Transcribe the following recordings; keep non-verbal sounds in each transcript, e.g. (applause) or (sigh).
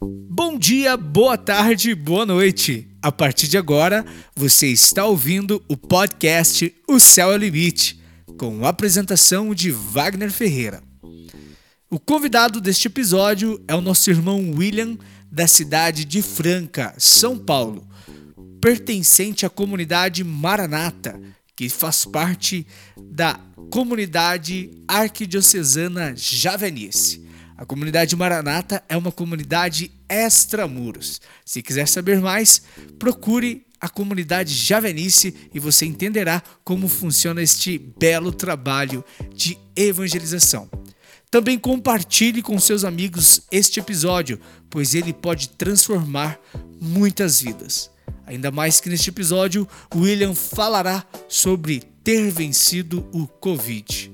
Bom dia, boa tarde, boa noite. A partir de agora, você está ouvindo o podcast O Céu é o Limite, com a apresentação de Wagner Ferreira. O convidado deste episódio é o nosso irmão William, da cidade de Franca, São Paulo, pertencente à comunidade Maranata, que faz parte da comunidade arquidiocesana Javenice. A comunidade Maranata é uma comunidade extramuros. Se quiser saber mais, procure a comunidade Javenice e você entenderá como funciona este belo trabalho de evangelização. Também compartilhe com seus amigos este episódio, pois ele pode transformar muitas vidas. Ainda mais que neste episódio, William falará sobre ter vencido o Covid.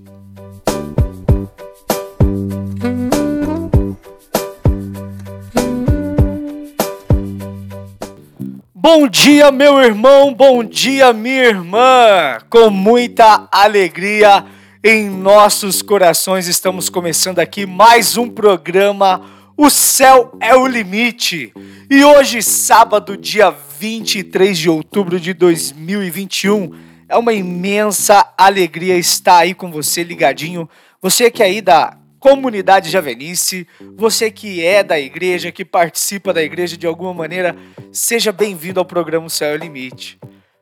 Bom dia, meu irmão, bom dia, minha irmã. Com muita alegria em nossos corações, estamos começando aqui mais um programa O Céu é o Limite. E hoje, sábado, dia 23 de outubro de 2021, é uma imensa alegria estar aí com você ligadinho. Você que é aí da comunidade Javenice, você que é da igreja, que participa da igreja de alguma maneira, seja bem-vindo ao programa o Céu é Limite.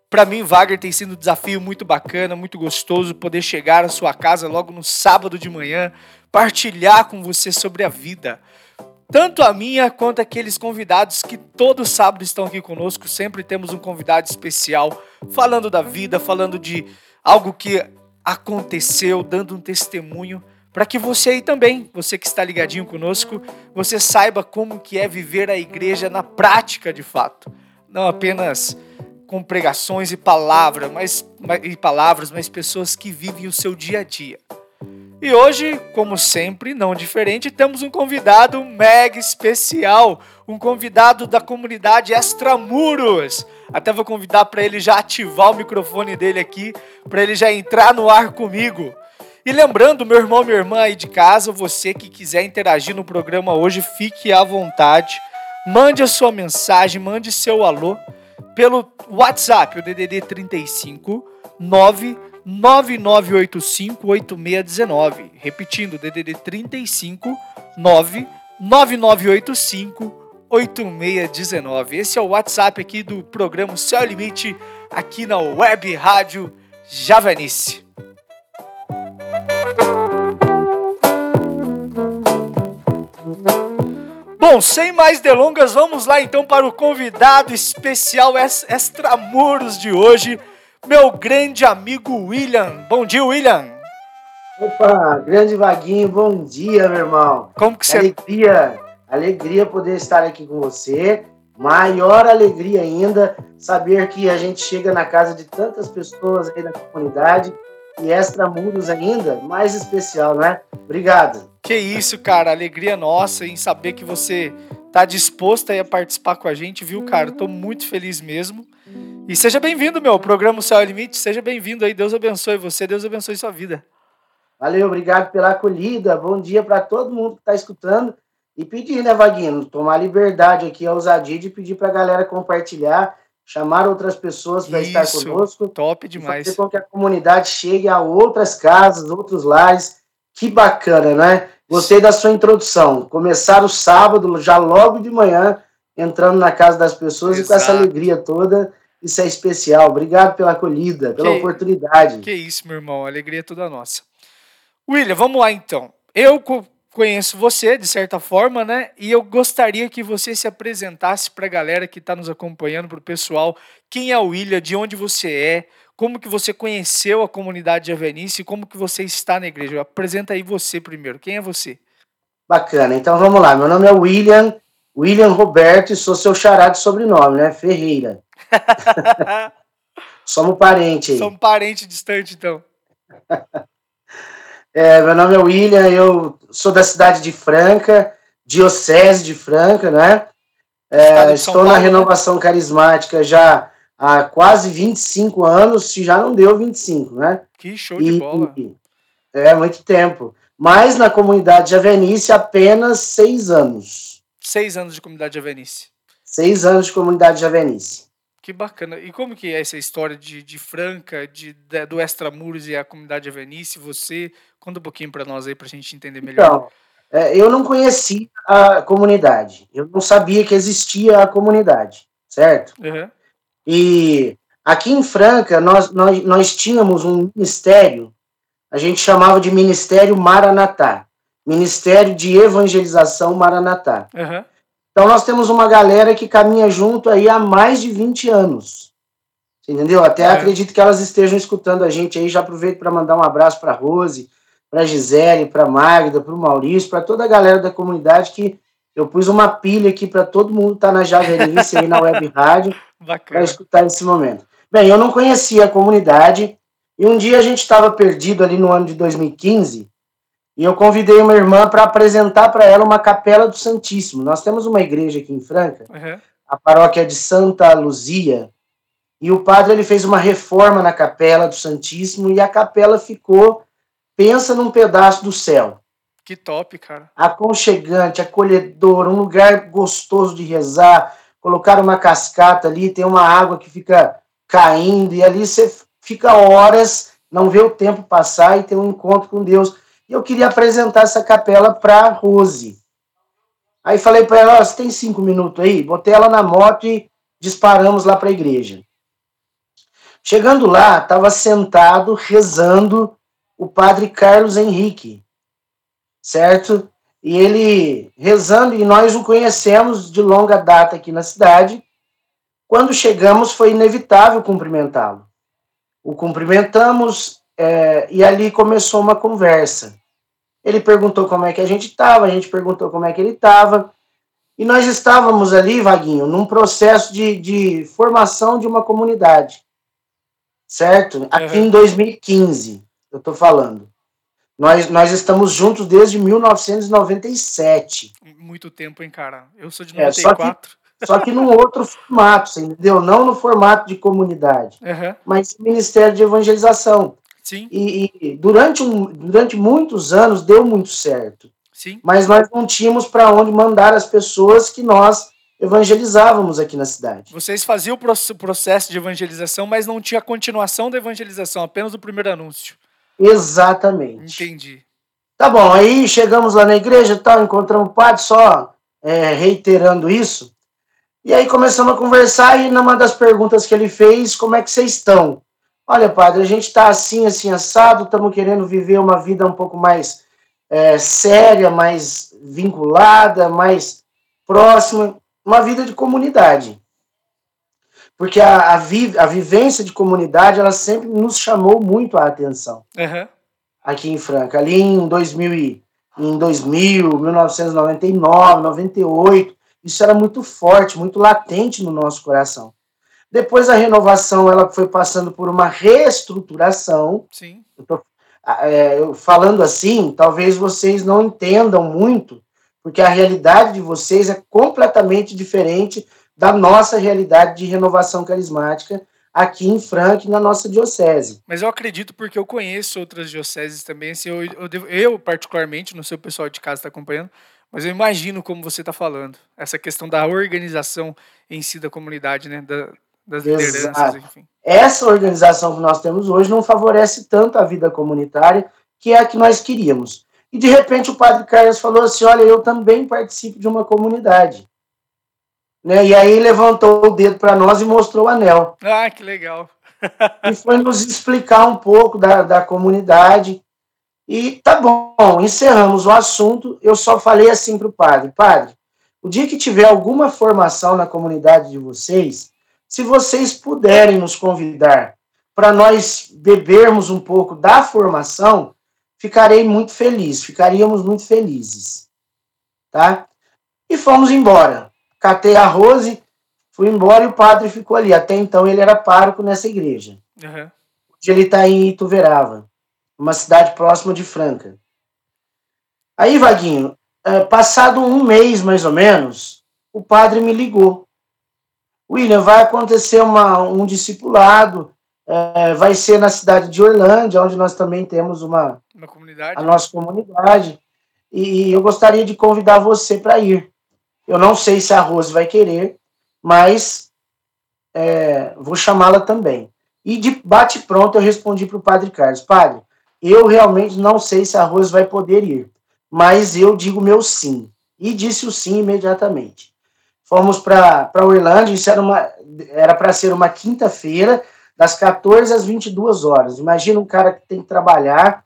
Para mim, Wagner tem sido um desafio muito bacana, muito gostoso poder chegar à sua casa logo no sábado de manhã, partilhar com você sobre a vida. Tanto a minha quanto aqueles convidados que todo sábado estão aqui conosco, sempre temos um convidado especial falando da vida, falando de algo que aconteceu, dando um testemunho para que você aí também, você que está ligadinho conosco, você saiba como que é viver a igreja na prática de fato, não apenas com pregações e palavras, mas e palavras, mas pessoas que vivem o seu dia a dia. E hoje, como sempre, não diferente, temos um convidado mega especial, um convidado da comunidade Extramuros. Até vou convidar para ele já ativar o microfone dele aqui, para ele já entrar no ar comigo. E lembrando, meu irmão, minha irmã aí de casa, você que quiser interagir no programa hoje, fique à vontade. Mande a sua mensagem, mande seu alô pelo WhatsApp, o DDD 35 99985 8619. Repetindo, DDD 35 99985 8619. Esse é o WhatsApp aqui do programa Céu Limite, aqui na Web Rádio Javanice. Bom, sem mais delongas, vamos lá então para o convidado especial extramuros de hoje, meu grande amigo William. Bom dia, William. Opa, grande Vaguinho, bom dia, meu irmão. Como que você... Alegria, alegria poder estar aqui com você. Maior alegria ainda saber que a gente chega na casa de tantas pessoas aí da comunidade e extramuros ainda, mais especial, né? Obrigado. Que isso, cara, alegria nossa em saber que você tá disposto a participar com a gente, viu, cara? Tô muito feliz mesmo. E seja bem-vindo, meu, programa Céu é Limite, seja bem-vindo aí, Deus abençoe você, Deus abençoe sua vida. Valeu, obrigado pela acolhida, bom dia para todo mundo que tá escutando e pedir, né, Vaguinho, tomar liberdade aqui, a ousadia de pedir pra galera compartilhar, chamar outras pessoas para estar conosco. Top demais. Fazer com que a comunidade chegue a outras casas, outros lares. Que bacana, né? Gostei da sua introdução. Começar o sábado, já logo de manhã, entrando na casa das pessoas Exato. e com essa alegria toda. Isso é especial. Obrigado pela acolhida, pela que, oportunidade. Que isso, meu irmão. A alegria é toda nossa. William, vamos lá então. Eu conheço você, de certa forma, né? E eu gostaria que você se apresentasse para a galera que está nos acompanhando, para o pessoal. Quem é o William, de onde você é, como que você conheceu a comunidade de Avenice e como que você está na igreja. Apresenta aí você primeiro. Quem é você? Bacana. Então vamos lá. Meu nome é William, William Roberto e sou seu xará de sobrenome, né? Ferreira. (laughs) Somos parente aí. Somos parente distante, então. (laughs) É, meu nome é William, eu sou da cidade de Franca, Diocese de Franca, né? É, estou Paulo, na né? renovação né? carismática já há quase 25 anos, se já não deu 25, né? Que show e, de bola! É, muito tempo. Mas na comunidade Javenice, apenas seis anos. Seis anos de comunidade javenice. Seis anos de comunidade javenice. Que bacana. E como que é essa história de, de Franca, de, de do Extramuros e a comunidade javenice? Você conta um pouquinho para nós aí para a gente entender melhor. Então, é, eu não conhecia a comunidade. Eu não sabia que existia a comunidade, certo? Uhum. E aqui em Franca nós, nós, nós tínhamos um ministério. A gente chamava de Ministério Maranatá. Ministério de Evangelização Maranatá. Uhum. Então nós temos uma galera que caminha junto aí há mais de 20 anos. Entendeu? Até é. acredito que elas estejam escutando a gente aí. Já aproveito para mandar um abraço para Rose, para Gisele, para Magda, para o Maurício, para toda a galera da comunidade que eu pus uma pilha aqui para todo mundo estar tá na Javerice aí na web rádio para escutar esse momento. Bem, eu não conhecia a comunidade e um dia a gente estava perdido ali no ano de 2015 e eu convidei uma irmã para apresentar para ela uma capela do Santíssimo. Nós temos uma igreja aqui em Franca, uhum. a paróquia de Santa Luzia, e o padre ele fez uma reforma na capela do Santíssimo e a capela ficou, pensa num pedaço do céu. Que top, cara. Aconchegante, acolhedor, um lugar gostoso de rezar. Colocar uma cascata ali, tem uma água que fica caindo, e ali você fica horas, não vê o tempo passar e tem um encontro com Deus. E eu queria apresentar essa capela para Rose. Aí falei para ela: você tem cinco minutos aí? Botei ela na moto e disparamos lá para a igreja. Chegando lá, estava sentado rezando o padre Carlos Henrique, certo? E ele rezando, e nós o conhecemos de longa data aqui na cidade. Quando chegamos, foi inevitável cumprimentá-lo. O cumprimentamos é, e ali começou uma conversa. Ele perguntou como é que a gente estava, a gente perguntou como é que ele estava. E nós estávamos ali, Vaguinho, num processo de, de formação de uma comunidade. Certo? Aqui uhum. em 2015, eu estou falando. Nós, nós estamos juntos desde 1997. Muito tempo, hein, cara? Eu sou de 94. É, só, que, só que num outro (laughs) formato, entendeu? Não no formato de comunidade, uhum. mas Ministério de Evangelização. Sim. E, e, durante, um, durante muitos anos deu muito certo. Sim. Mas nós não tínhamos para onde mandar as pessoas que nós evangelizávamos aqui na cidade. Vocês faziam o processo de evangelização, mas não tinha continuação da evangelização, apenas o primeiro anúncio. Exatamente. Entendi. Tá bom, aí chegamos lá na igreja, tal, encontramos o padre, só é, reiterando isso. E aí começamos a conversar e numa das perguntas que ele fez, como é que vocês estão? Olha, padre, a gente está assim, assim, assado, estamos querendo viver uma vida um pouco mais é, séria, mais vinculada, mais próxima, uma vida de comunidade. Porque a, a, vi, a vivência de comunidade, ela sempre nos chamou muito a atenção. Uhum. Aqui em Franca. Ali em 2000, em 2000, 1999, 98, isso era muito forte, muito latente no nosso coração. Depois a renovação ela foi passando por uma reestruturação. Sim. Eu tô, é, eu, falando assim, talvez vocês não entendam muito, porque a realidade de vocês é completamente diferente da nossa realidade de renovação carismática aqui em Franca, na nossa diocese. Mas eu acredito porque eu conheço outras dioceses também. Assim, eu, eu, eu particularmente, não sei o pessoal de casa está acompanhando, mas eu imagino como você está falando. Essa questão da organização em si da comunidade, né? Da, das lideranças, enfim. Essa organização que nós temos hoje não favorece tanto a vida comunitária, que é a que nós queríamos. E de repente o padre Carlos falou assim: Olha, eu também participo de uma comunidade. Né? E aí levantou o dedo para nós e mostrou o anel. Ah, que legal. (laughs) e foi nos explicar um pouco da, da comunidade. E tá bom, encerramos o assunto. Eu só falei assim para o padre: Padre, o dia que tiver alguma formação na comunidade de vocês, se vocês puderem nos convidar para nós bebermos um pouco da formação, ficarei muito feliz, ficaríamos muito felizes. Tá? E fomos embora. Catei a Rose, fui embora e o padre ficou ali. Até então ele era pároco nessa igreja. Uhum. Hoje ele está em Ituverava, uma cidade próxima de Franca. Aí, Vaguinho, é, passado um mês mais ou menos, o padre me ligou. William, vai acontecer uma, um discipulado, é, vai ser na cidade de Orlândia, onde nós também temos uma, uma comunidade. a nossa comunidade, e eu gostaria de convidar você para ir. Eu não sei se a Rose vai querer, mas é, vou chamá-la também. E de bate pronto eu respondi para o Padre Carlos: Padre, eu realmente não sei se a Rose vai poder ir, mas eu digo meu sim. E disse o sim imediatamente. Fomos para Orlândia, isso era para ser uma quinta-feira, das 14 às 22 horas. Imagina um cara que tem que trabalhar,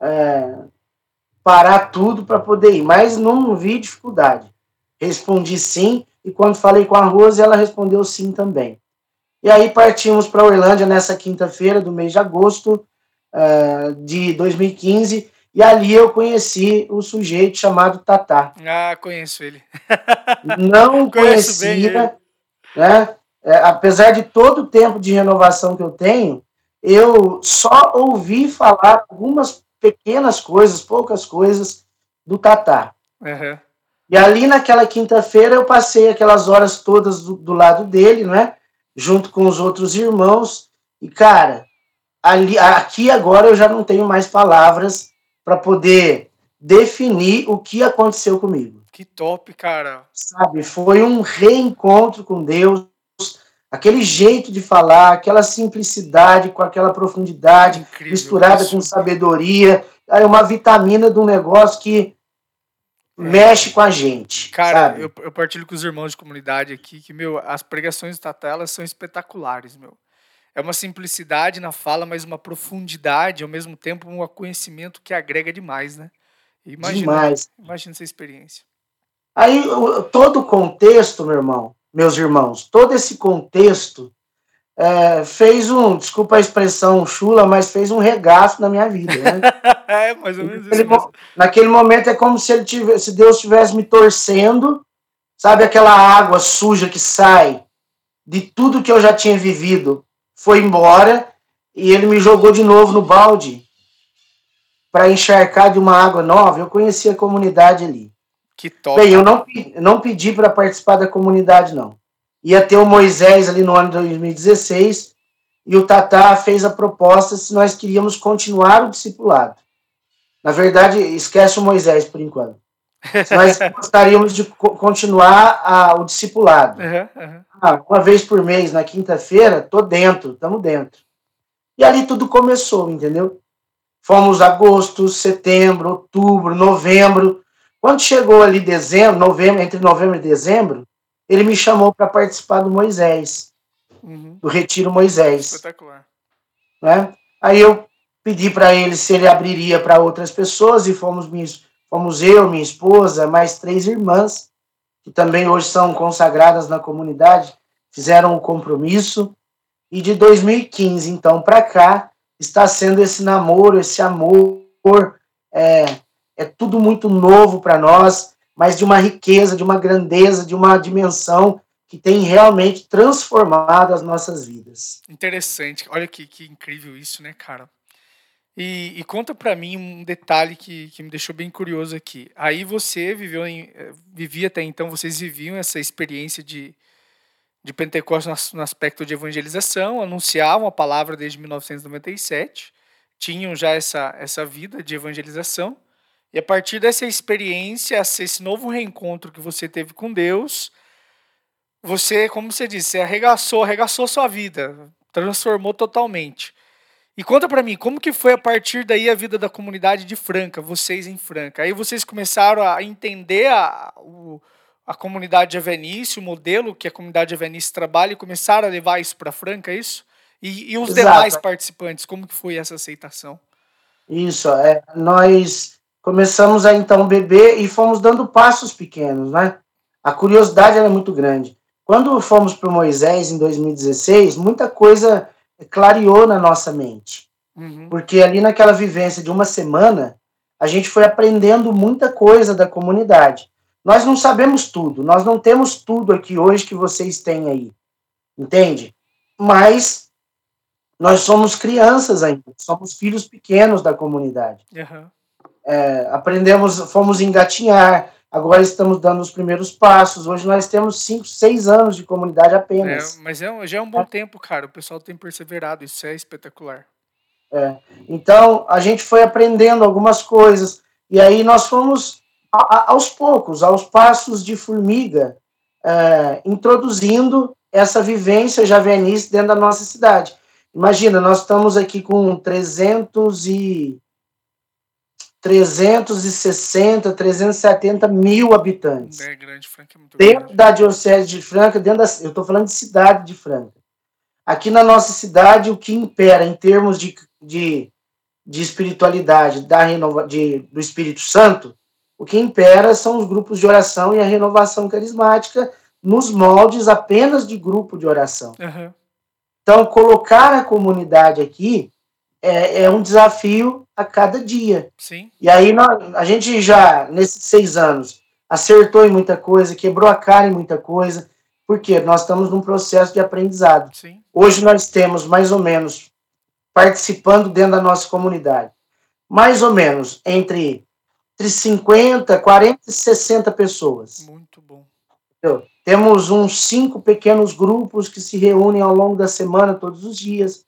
é, parar tudo para poder ir, mas não vi dificuldade. Respondi sim, e quando falei com a Rose, ela respondeu sim também. E aí partimos para Orlândia nessa quinta-feira do mês de agosto uh, de 2015, e ali eu conheci o sujeito chamado Tatá. Ah, conheço ele. (laughs) Não conhecia, né? É, apesar de todo o tempo de renovação que eu tenho, eu só ouvi falar algumas pequenas coisas, poucas coisas do Tatá. Uhum. E ali naquela quinta-feira eu passei aquelas horas todas do, do, lado dele, né? Junto com os outros irmãos. E, cara, ali, aqui agora eu já não tenho mais palavras para poder definir o que aconteceu comigo. Que top, cara. Sabe, foi um reencontro com Deus, aquele jeito de falar, aquela simplicidade com aquela profundidade, Incrível, misturada isso. com sabedoria, é uma vitamina do negócio que. Mexe com a gente. Cara, eu, eu, partilho com os irmãos de comunidade aqui que, meu, as pregações da tela são espetaculares, meu. É uma simplicidade na fala, mas uma profundidade, ao mesmo tempo um conhecimento que agrega demais, né? Imagina, demais. Imagina essa experiência. Aí, todo o contexto, meu irmão, meus irmãos, todo esse contexto é, fez um, desculpa a expressão chula, mas fez um regaço na minha vida. Né? (laughs) (laughs) é, mais ou menos naquele, isso. Naquele momento é como se, ele tivesse, se Deus estivesse me torcendo, sabe aquela água suja que sai de tudo que eu já tinha vivido foi embora e ele me jogou de novo no balde para encharcar de uma água nova. Eu conheci a comunidade ali. Que top. Bem, eu não, não pedi para participar da comunidade, não. Ia ter o Moisés ali no ano de 2016 e o Tatá fez a proposta se nós queríamos continuar o discipulado. Na verdade, esquece o Moisés por enquanto. Nós (laughs) gostaríamos de continuar a, o discipulado. Uhum, uhum. Ah, uma vez por mês, na quinta-feira, tô dentro, estamos dentro. E ali tudo começou, entendeu? Fomos agosto, setembro, outubro, novembro. Quando chegou ali dezembro, novembro, entre novembro e dezembro, ele me chamou para participar do Moisés, uhum. do Retiro Moisés. Espetacular. Né? Aí eu pedi para ele se ele abriria para outras pessoas e fomos Fomos eu, minha esposa, mais três irmãs, que também hoje são consagradas na comunidade, fizeram o compromisso. E de 2015, então, para cá, está sendo esse namoro, esse amor. É, é tudo muito novo para nós, mas de uma riqueza, de uma grandeza, de uma dimensão que tem realmente transformado as nossas vidas. Interessante. Olha que, que incrível isso, né, cara? E, e conta para mim um detalhe que, que me deixou bem curioso aqui. Aí você viveu em, eh, vivia até então, vocês viviam essa experiência de, de Pentecostes no aspecto de evangelização, anunciavam a palavra desde 1997, tinham já essa, essa vida de evangelização, e a partir dessa experiência, esse novo reencontro que você teve com Deus, você, como você disse, arregaçou, arregaçou sua vida, transformou totalmente. E conta para mim, como que foi a partir daí a vida da comunidade de Franca, vocês em Franca? Aí vocês começaram a entender a, o, a comunidade de Avenice, o modelo que a comunidade de Avenice trabalha e começaram a levar isso para Franca, é isso? E, e os Exato. demais participantes, como que foi essa aceitação? Isso, é, nós começamos a então beber e fomos dando passos pequenos, né? A curiosidade era muito grande. Quando fomos para Moisés em 2016, muita coisa clareou na nossa mente. Uhum. Porque ali naquela vivência de uma semana, a gente foi aprendendo muita coisa da comunidade. Nós não sabemos tudo, nós não temos tudo aqui hoje que vocês têm aí, entende? Mas nós somos crianças ainda, somos filhos pequenos da comunidade. Uhum. É, aprendemos, fomos engatinhar, Agora estamos dando os primeiros passos. Hoje nós temos cinco, seis anos de comunidade apenas. É, mas é, já é um bom tempo, cara. O pessoal tem perseverado. Isso é espetacular. É. Então, a gente foi aprendendo algumas coisas. E aí nós fomos a, aos poucos, aos passos de formiga, é, introduzindo essa vivência javenice dentro da nossa cidade. Imagina, nós estamos aqui com 300 e 360, 370 mil habitantes. É grande, Franca é muito dentro grande. da Diocese de Franca, dentro da, eu estou falando de cidade de Franca. Aqui na nossa cidade, o que impera em termos de, de, de espiritualidade da renova, de, do Espírito Santo, o que impera são os grupos de oração e a renovação carismática nos moldes apenas de grupo de oração. Uhum. Então, colocar a comunidade aqui é, é, um desafio a cada dia. Sim. E aí nós, a gente já, nesses seis anos, acertou em muita coisa, quebrou a cara em muita coisa, porque nós estamos num processo de aprendizado. Sim. Hoje nós temos mais ou menos, participando dentro da nossa comunidade, mais ou menos entre, entre 50, 40 e 60 pessoas. Muito bom. Entendeu? Temos uns cinco pequenos grupos que se reúnem ao longo da semana, todos os dias.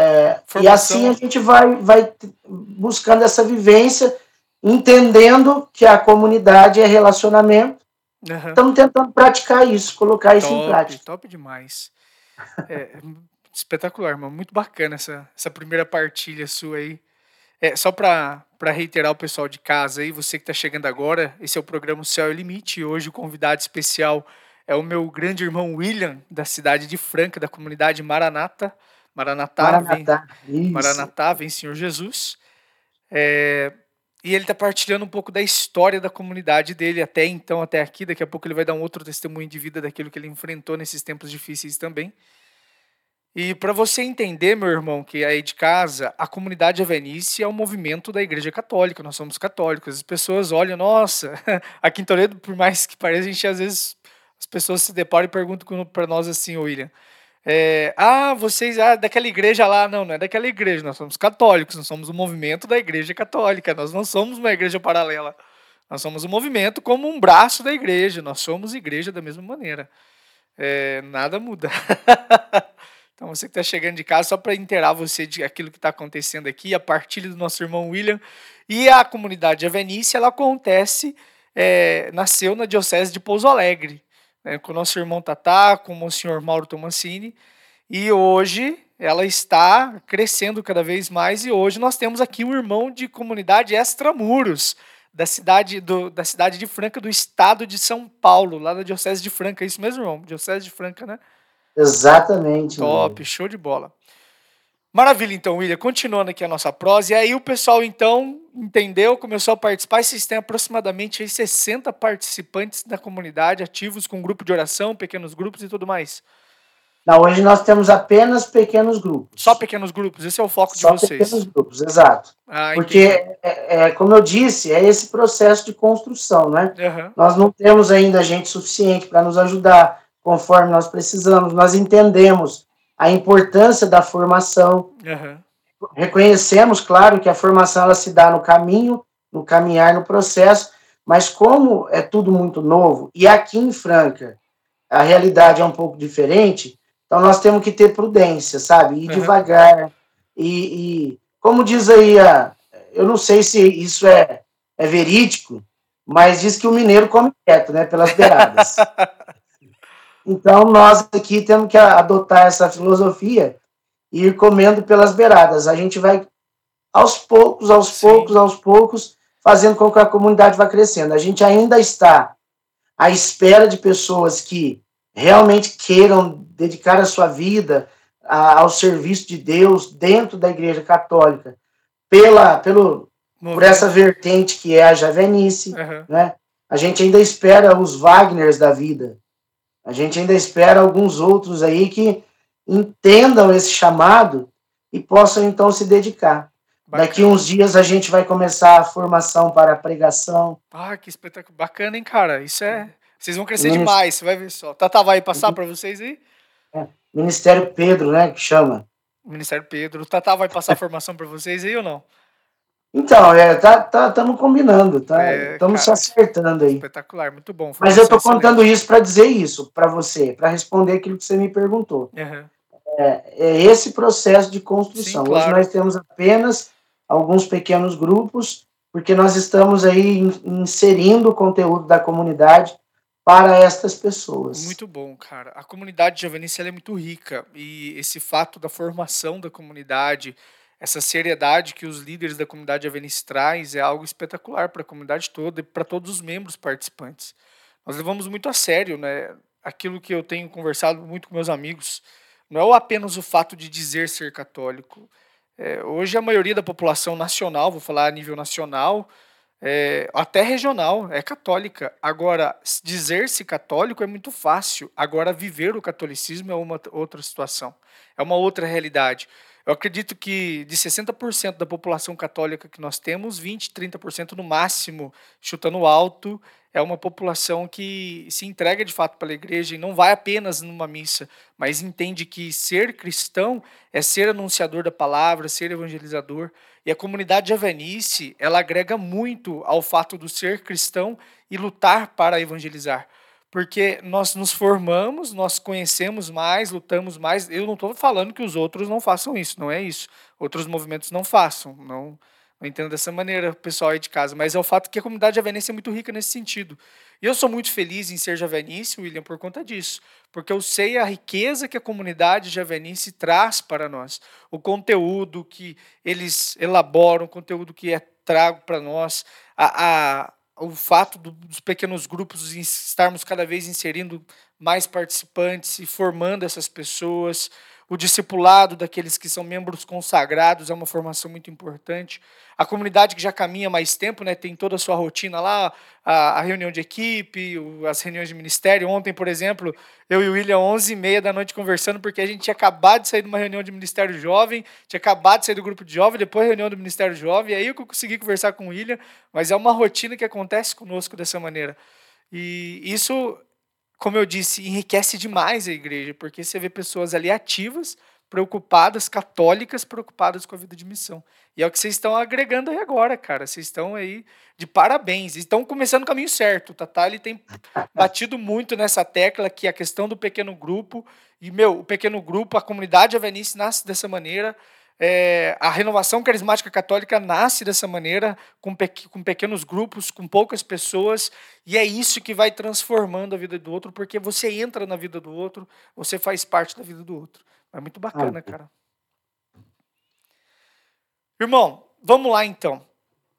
É, e assim a gente vai, vai buscando essa vivência, entendendo que a comunidade é relacionamento. Uhum. Estamos tentando praticar isso, colocar isso top, em prática. Top demais. É, espetacular, mano. Muito bacana essa, essa primeira partilha sua aí. É, só para reiterar o pessoal de casa aí, você que está chegando agora, esse é o programa Céu é Limite. E hoje o convidado especial é o meu grande irmão William, da cidade de Franca, da comunidade Maranata. Maranatá, Maranatá, vem, Maranatá, vem Senhor Jesus. É, e ele está partilhando um pouco da história da comunidade dele até então, até aqui. Daqui a pouco ele vai dar um outro testemunho de vida daquilo que ele enfrentou nesses tempos difíceis também. E para você entender, meu irmão, que aí de casa, a comunidade Avenice é um movimento da Igreja Católica, nós somos católicos. As pessoas olham, nossa, (laughs) aqui em Toledo, por mais que pareça, a gente às vezes, as pessoas se deparam e perguntam para nós assim, William, é, ah, vocês, ah, daquela igreja lá, não, não é daquela igreja, nós somos católicos, nós somos o um movimento da Igreja Católica, nós não somos uma igreja paralela, nós somos um movimento como um braço da igreja, nós somos igreja da mesma maneira. É, nada muda. (laughs) Então, você que está chegando de casa, só para inteirar você de aquilo que está acontecendo aqui, a partilha do nosso irmão William. E a comunidade Avenícia, ela acontece, é, nasceu na Diocese de Pouso Alegre, né, com o nosso irmão Tatá, com o senhor Mauro Tomassini. E hoje ela está crescendo cada vez mais. E hoje nós temos aqui um irmão de comunidade extramuros, da cidade, do, da cidade de Franca, do estado de São Paulo, lá da Diocese de Franca. É isso mesmo, irmão? Diocese de Franca, né? Exatamente. Top, show de bola. Maravilha, então, William. Continuando aqui a nossa prosa. E aí o pessoal, então, entendeu, começou a participar. E vocês têm aproximadamente aí 60 participantes da comunidade ativos com grupo de oração, pequenos grupos e tudo mais. Não, hoje nós temos apenas pequenos grupos. Só pequenos grupos, esse é o foco Só de vocês. pequenos grupos, exato. Ah, Porque, é, é, como eu disse, é esse processo de construção, né? Uhum. Nós não temos ainda gente suficiente para nos ajudar conforme nós precisamos. Nós entendemos a importância da formação. Uhum. Reconhecemos, claro, que a formação ela se dá no caminho, no caminhar, no processo, mas como é tudo muito novo, e aqui em Franca a realidade é um pouco diferente, então nós temos que ter prudência, sabe? Ir Uhum. devagar. E, e, como diz aí, a, eu não sei se isso é, é verídico, mas diz que o mineiro come quieto, né? Pelas beiradas. (laughs) Então, nós aqui temos que adotar essa filosofia e ir comendo pelas beiradas. A gente vai, aos poucos, aos Sim. poucos, aos poucos, fazendo com que a comunidade vá crescendo. A gente ainda está à espera de pessoas que realmente queiram dedicar a sua vida a- ao serviço de Deus dentro da Igreja Católica, pela, pelo, por essa vertente que é a Javenice, Uhum. né? A gente ainda espera os Wagners da vida. A gente ainda espera alguns outros aí que entendam esse chamado e possam então se dedicar. Daqui uns dias a gente vai começar a formação para a pregação. Ah, que espetáculo. Bacana, hein, cara? Isso é. Vocês vão crescer Isso. demais, você vai ver só. Tata vai passar para vocês aí? Ministério Pedro, né, que chama. Ministério Pedro. O Tata vai passar a formação para vocês aí ou não? Então, é, tá, tá, estamos combinando, tá? É, Estamos se cara. acertando aí. Espetacular, muito bom. Mas eu tô Formação contando isso para dizer isso para você, para responder aquilo que você me perguntou. Uhum. é esse processo de construção. Sim, claro. Hoje nós temos apenas alguns pequenos grupos porque nós estamos aí inserindo o conteúdo da comunidade para estas pessoas. Muito bom, cara. A comunidade javenice é muito rica e esse fato da formação da comunidade, essa seriedade que os líderes da comunidade javenice traz é algo espetacular para a comunidade toda e para todos os membros participantes. Nós levamos muito a sério, né? Aquilo que eu tenho conversado muito com meus amigos, não é apenas o fato de dizer ser católico. É, hoje a maioria da população nacional, vou falar a nível nacional, é, até regional, é católica. Agora, dizer-se católico é muito fácil. Agora, viver o catolicismo é uma outra situação, é uma outra realidade. Eu acredito que de 60% da população católica que nós temos, 20, 30% no máximo, chutando alto, é uma população que se entrega de fato para a igreja e não vai apenas numa missa, mas entende que ser cristão é ser anunciador da palavra, ser evangelizador. E a comunidade javenice, ela agrega muito ao fato do ser cristão e lutar para evangelizar. Porque nós nos formamos, nós conhecemos mais, lutamos mais. Eu não estou falando que os outros não façam isso, não é isso. Outros movimentos não façam, não eu entendo dessa maneira, pessoal aí de casa, mas é o fato que a comunidade javenice é muito rica nesse sentido. E eu sou muito feliz em ser javenice, William, por conta disso, porque eu sei a riqueza que a comunidade javenice traz para nós, o conteúdo que eles elaboram, o conteúdo que é trago para nós, a, a, o fato do, dos pequenos grupos estarmos cada vez inserindo mais participantes e formando essas pessoas, o discipulado daqueles que são membros consagrados é uma formação muito importante. A comunidade que já caminha mais tempo, né, tem toda a sua rotina lá, a, a reunião de equipe, o, as reuniões de ministério. Ontem, por exemplo, eu e o William, 11 e meia da noite, conversando, porque a gente tinha acabado de sair de uma reunião de ministério jovem, tinha acabado de sair do grupo de jovem, depois reunião do ministério jovem, e aí eu consegui conversar com o William, mas é uma rotina que acontece conosco dessa maneira. E isso como eu disse, enriquece demais a igreja, porque você vê pessoas ali ativas, preocupadas, católicas, preocupadas com a vida de missão. E é o que vocês estão agregando aí agora, cara. Vocês estão aí de parabéns. Estão começando o caminho certo. O ele tem batido muito nessa tecla que a questão do pequeno grupo. E, meu, o pequeno grupo, a comunidade avenice nasce dessa maneira. É, a renovação carismática católica nasce dessa maneira, com, pe com pequenos grupos, com poucas pessoas, e é isso que vai transformando a vida do outro, porque você entra na vida do outro, você faz parte da vida do outro. É muito bacana, cara. Irmão, vamos lá então.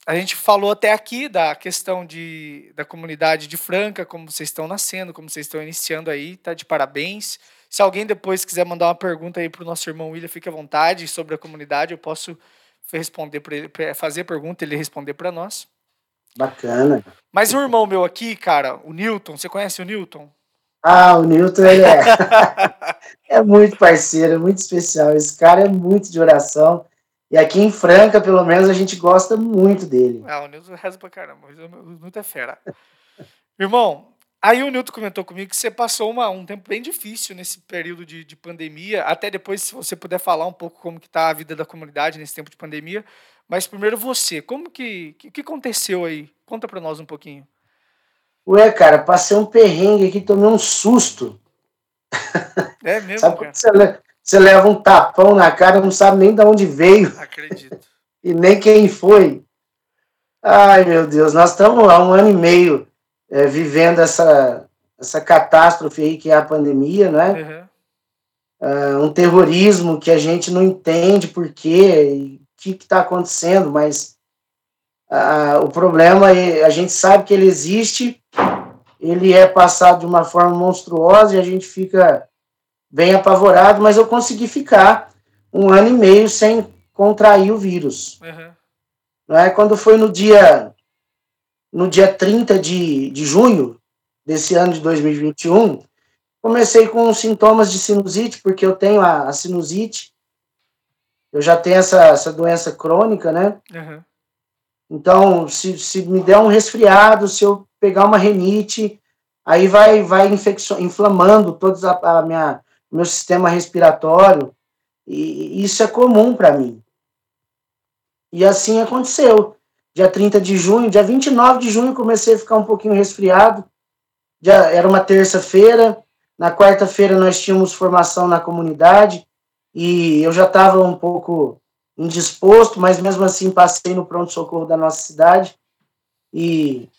A gente falou até aqui da questão de, da comunidade de Franca, como vocês estão nascendo, como vocês estão iniciando aí, tá de parabéns. Se alguém depois quiser mandar uma pergunta aí para o nosso irmão William, fique à vontade sobre a comunidade, eu posso responder para ele, fazer pergunta, ele responder para nós. Bacana. Mas um irmão meu aqui, cara, o Newton, você conhece o Newton? Ah, o Newton ele é, (laughs) é muito parceiro, é muito especial. Esse cara é muito de oração. E aqui em Franca, pelo menos, a gente gosta muito dele. Ah, o Newton reza pra caramba. O Newton é fera. Irmão, Aí o Nilton comentou comigo que você passou uma, um tempo bem difícil nesse período de, de pandemia. Até depois, se você puder falar um pouco como que está a vida da comunidade nesse tempo de pandemia. Mas primeiro você, como que o que aconteceu aí? Conta para nós um pouquinho. Ué, cara, passei um perrengue aqui, tomei um susto. É mesmo, sabe cara? Você, você leva um tapão na cara, não sabe nem de onde veio. Acredito. (laughs) e nem quem foi. Ai, meu Deus, nós estamos há um ano e meio é, vivendo essa, essa catástrofe aí que é a pandemia, né? Uhum. Uh, um terrorismo que a gente não entende por quê e o que está acontecendo, mas uh, o problema é a gente sabe que ele existe, ele é passado de uma forma monstruosa e a gente fica bem apavorado, mas eu consegui ficar um ano e meio sem contrair o vírus. Uhum. Não é? Quando foi no dia no dia 30 de, de junho desse ano de 2021, comecei com sintomas de sinusite, porque eu tenho a, a sinusite, eu já tenho essa, essa doença crônica, né? Uhum. Então, se, se me der um resfriado, se eu pegar uma renite, aí vai, vai inflamando todo a, a minha, meu sistema respiratório, e isso é comum para mim. E assim aconteceu dia 30 de junho, dia 29 de junho comecei a ficar um pouquinho resfriado. Já era uma terça-feira, na quarta-feira nós tínhamos formação na comunidade e eu já estava um pouco indisposto, mas mesmo assim passei no pronto-socorro da nossa cidade e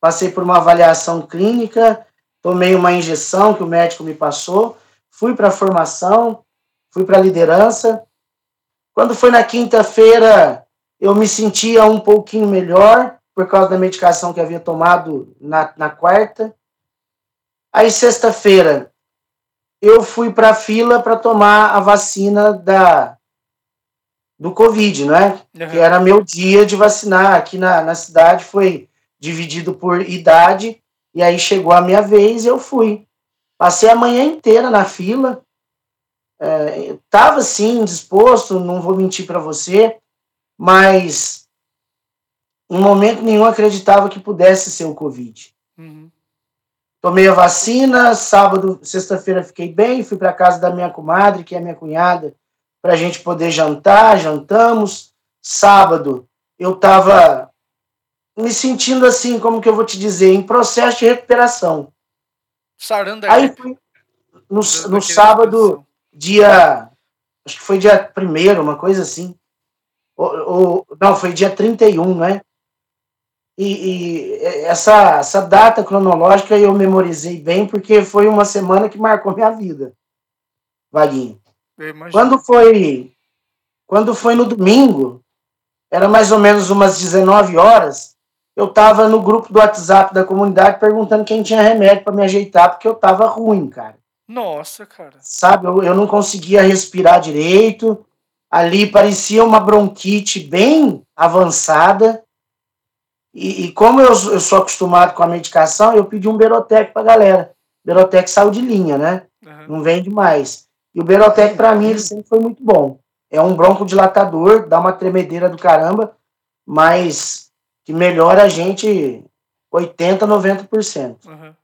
passei por uma avaliação clínica, tomei uma injeção que o médico me passou, fui para a formação, fui para a liderança. Quando foi na quinta-feira, eu me sentia um pouquinho melhor, por causa da medicação que havia tomado na, na quarta. Aí, sexta-feira, eu fui para a fila para tomar a vacina da, do Covid, né? Uhum. Que era meu dia de vacinar. Aqui na, na cidade foi dividido por idade, e aí chegou a minha vez e eu fui. Passei a manhã inteira na fila, é, tava sim disposto, não vou mentir para você, mas em momento nenhum acreditava que pudesse ser o Covid. Uhum. Tomei a vacina, sábado, sexta-feira fiquei bem, fui para casa da minha comadre, que é minha cunhada, para a gente poder jantar, jantamos. Sábado eu estava me sentindo assim, como que eu vou te dizer, em processo de recuperação. Saranda. Aí fui no, no sábado, dia, acho que foi dia primeiro, uma coisa assim. Ou, ou, não, foi dia 31, né? E, e, essa, essa data cronológica eu memorizei bem, porque foi uma semana que marcou minha vida, Vaguinho. Quando foi, quando foi no domingo, era mais ou menos umas 19 horas, eu estava no grupo do WhatsApp da comunidade perguntando quem tinha remédio para me ajeitar, porque eu estava ruim, cara. Nossa, cara. Sabe, eu, eu não conseguia respirar direito. Ali parecia uma bronquite bem avançada. E, e como eu, eu, sou acostumado com a medicação, eu pedi um Berotec pra galera. Berotec saiu de linha, né? Uhum. Não vende mais. E o Berotec, para mim, ele sempre foi muito bom. É um broncodilatador, dá uma tremedeira do caramba, mas que melhora a gente 80, 90%. Uhum.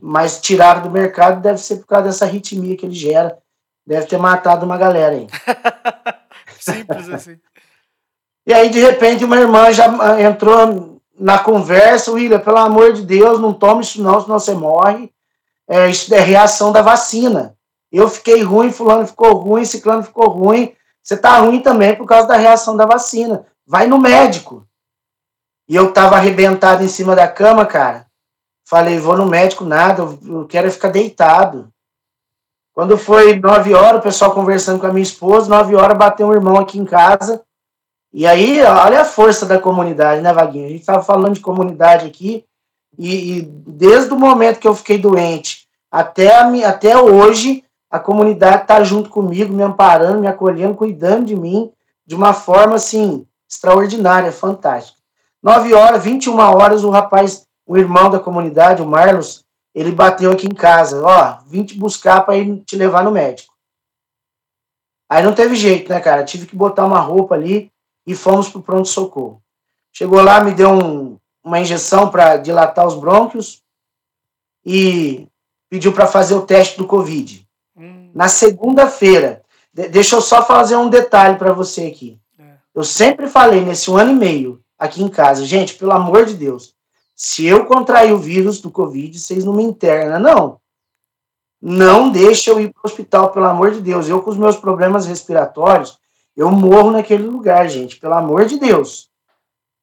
Mas tiraram do mercado deve ser por causa dessa arritmia que ele gera. Deve ter matado uma galera aí. (laughs) Simples assim. e aí, de repente, uma irmã já entrou na conversa, William, pelo amor de Deus, não tome isso não, senão você morre. É, isso é reação da vacina. Eu fiquei ruim, fulano ficou ruim, ciclano ficou ruim. Você tá ruim também por causa da reação da vacina. Vai no médico. E eu tava arrebentado em cima da cama, cara. Falei, vou no médico, nada, eu quero ficar deitado. Quando foi nove horas, o pessoal conversando com a minha esposa, nove horas bateu um irmão aqui em casa. E aí, olha a força da comunidade, né, Vaguinho? A gente estava falando de comunidade aqui, e, e, desde o momento que eu fiquei doente até, a, até hoje, a comunidade está junto comigo, me amparando, me acolhendo, cuidando de mim de uma forma, assim, extraordinária, fantástica. Nove horas, 21 horas, o rapaz o irmão da comunidade, o Marlos, ele bateu aqui em casa, ó, vim te buscar para ir te levar no médico. Aí não teve jeito, né, cara? Tive que botar uma roupa ali e fomos pro pronto socorro. Chegou lá, me deu um, uma injeção para dilatar os brônquios e pediu para fazer o teste do Covid. Hum. Na segunda-feira, de, deixa eu só fazer um detalhe para você aqui. É. Eu sempre falei nesse um ano e meio aqui em casa, gente, pelo amor de Deus, se eu contrair o vírus do Covid, vocês não me internam, não. Não deixa eu ir para o hospital, pelo amor de Deus. Eu, com os meus problemas respiratórios, eu morro naquele lugar, gente, pelo amor de Deus.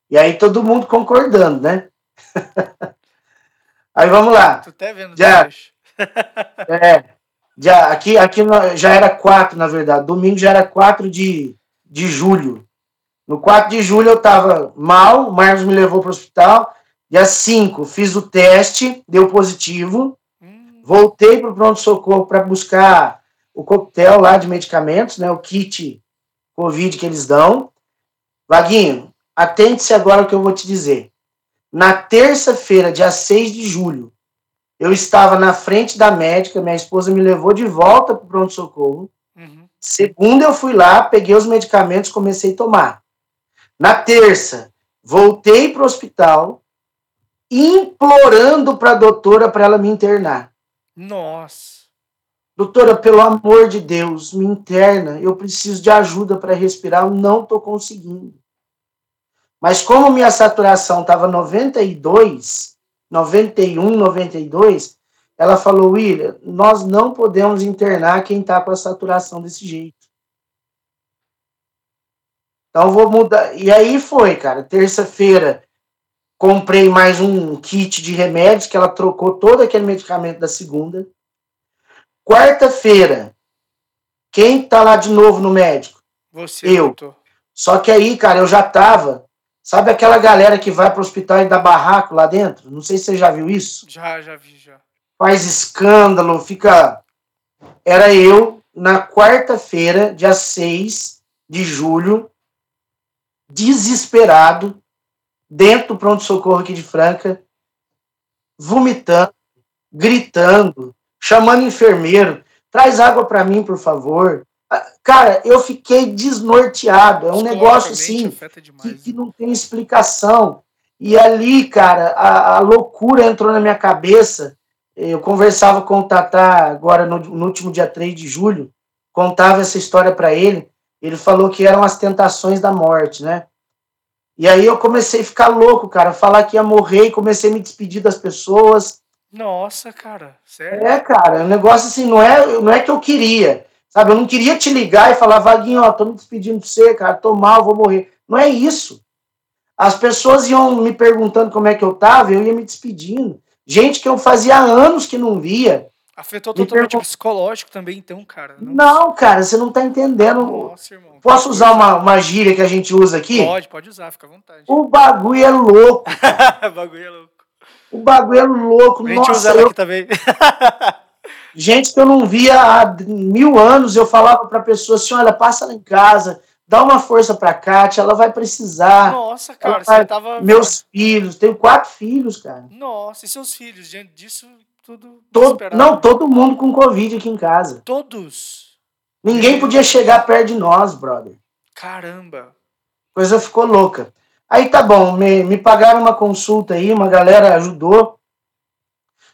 E aí todo mundo concordando, né? (laughs) aí vamos lá. Tu tá vendo já, (laughs) é, já, aqui, aqui já era 4, na verdade. Domingo já era 4 de, de julho. No 4 de julho eu estava mal, o Marcos me levou para o hospital. Dia 5, fiz o teste, deu positivo. Hum. Voltei para o pronto-socorro para buscar o coquetel lá de medicamentos, né, o kit Covid que eles dão. Vaguinho, atente-se agora ao que eu vou te dizer. Na terça-feira, dia 6 de julho, eu estava na frente da médica, minha esposa me levou de volta para o pronto-socorro. Uhum. Segunda, eu fui lá, peguei os medicamentos, comecei a tomar. Na terça, voltei para o hospital, implorando para a doutora para ela me internar. Nossa. Doutora, pelo amor de Deus, me interna. Eu preciso de ajuda para respirar, eu não estou conseguindo. Mas como minha saturação estava 92, 91, 92, ela falou, William, nós não podemos internar quem está com a saturação desse jeito. Então vou mudar. E aí foi, cara. Terça-feira comprei mais um kit de remédios que ela trocou todo aquele medicamento da segunda. Quarta-feira, quem tá lá de novo no médico? Você, Eu. doutor. Só que aí, cara, eu já tava. Sabe aquela galera que vai pro hospital e dá barraco lá dentro? Não sei se você já viu isso. Já, já vi, já. Faz escândalo, fica. Era eu na quarta-feira, dia 6 de julho, desesperado, dentro do pronto-socorro aqui de Franca, vomitando, gritando, chamando enfermeiro, traz água para mim, por favor. Ah, Cara, eu fiquei desnorteado. É um negócio assim que, que né? não tem explicação. E ali, cara, a, a loucura entrou na minha cabeça. Eu conversava com o Tatá agora no, no último dia 3 de julho, contava essa história para ele. Ele falou que eram as tentações da morte, né? E aí eu comecei a ficar louco, cara, falar que ia morrer e comecei a me despedir das pessoas. Nossa, cara, sério? É, cara, o negócio assim, não é, não é que eu queria, sabe? Eu não queria te ligar e falar, Vaguinho, ó, tô me despedindo de você, cara, tô mal, vou morrer. Não é isso. As pessoas iam me perguntando como é que eu tava, eu ia me despedindo. Gente que eu fazia anos que não via. Afetou Me totalmente o psicológico também, então, cara. Não, cara, você não tá entendendo. Nossa, irmão. Posso usar uma, uma gíria que a gente usa aqui? Pode, pode usar, fica à vontade. O bagulho é louco. (laughs) bagulho é louco. O bagulho é louco. A gente usa Nossa, ela eu, aqui também. (laughs) gente que eu não via há mil anos, eu falava pra pessoa assim: olha, passa lá em casa, dá uma força pra Kátia, ela vai precisar. Nossa, cara, Ela vai- você tava. Meus filhos, tenho quatro filhos, cara. Nossa, e seus filhos? Diante disso, tudo. Todo, não, todo mundo com Covid aqui em casa. Todos. Ninguém podia chegar perto de nós, brother. Caramba. Coisa ficou louca. Aí tá bom, me, me pagaram uma consulta aí, uma galera ajudou.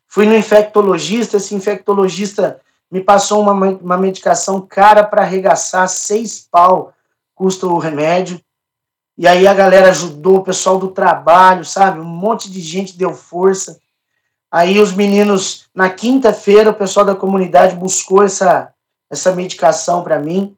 Fui no infectologista, esse infectologista me passou uma, uma medicação cara para arregaçar, seis pau custa o remédio. E aí a galera ajudou, o pessoal do trabalho, sabe? Um monte de gente deu força. Aí os meninos, na quinta-feira, o pessoal da comunidade buscou essa, essa medicação para mim.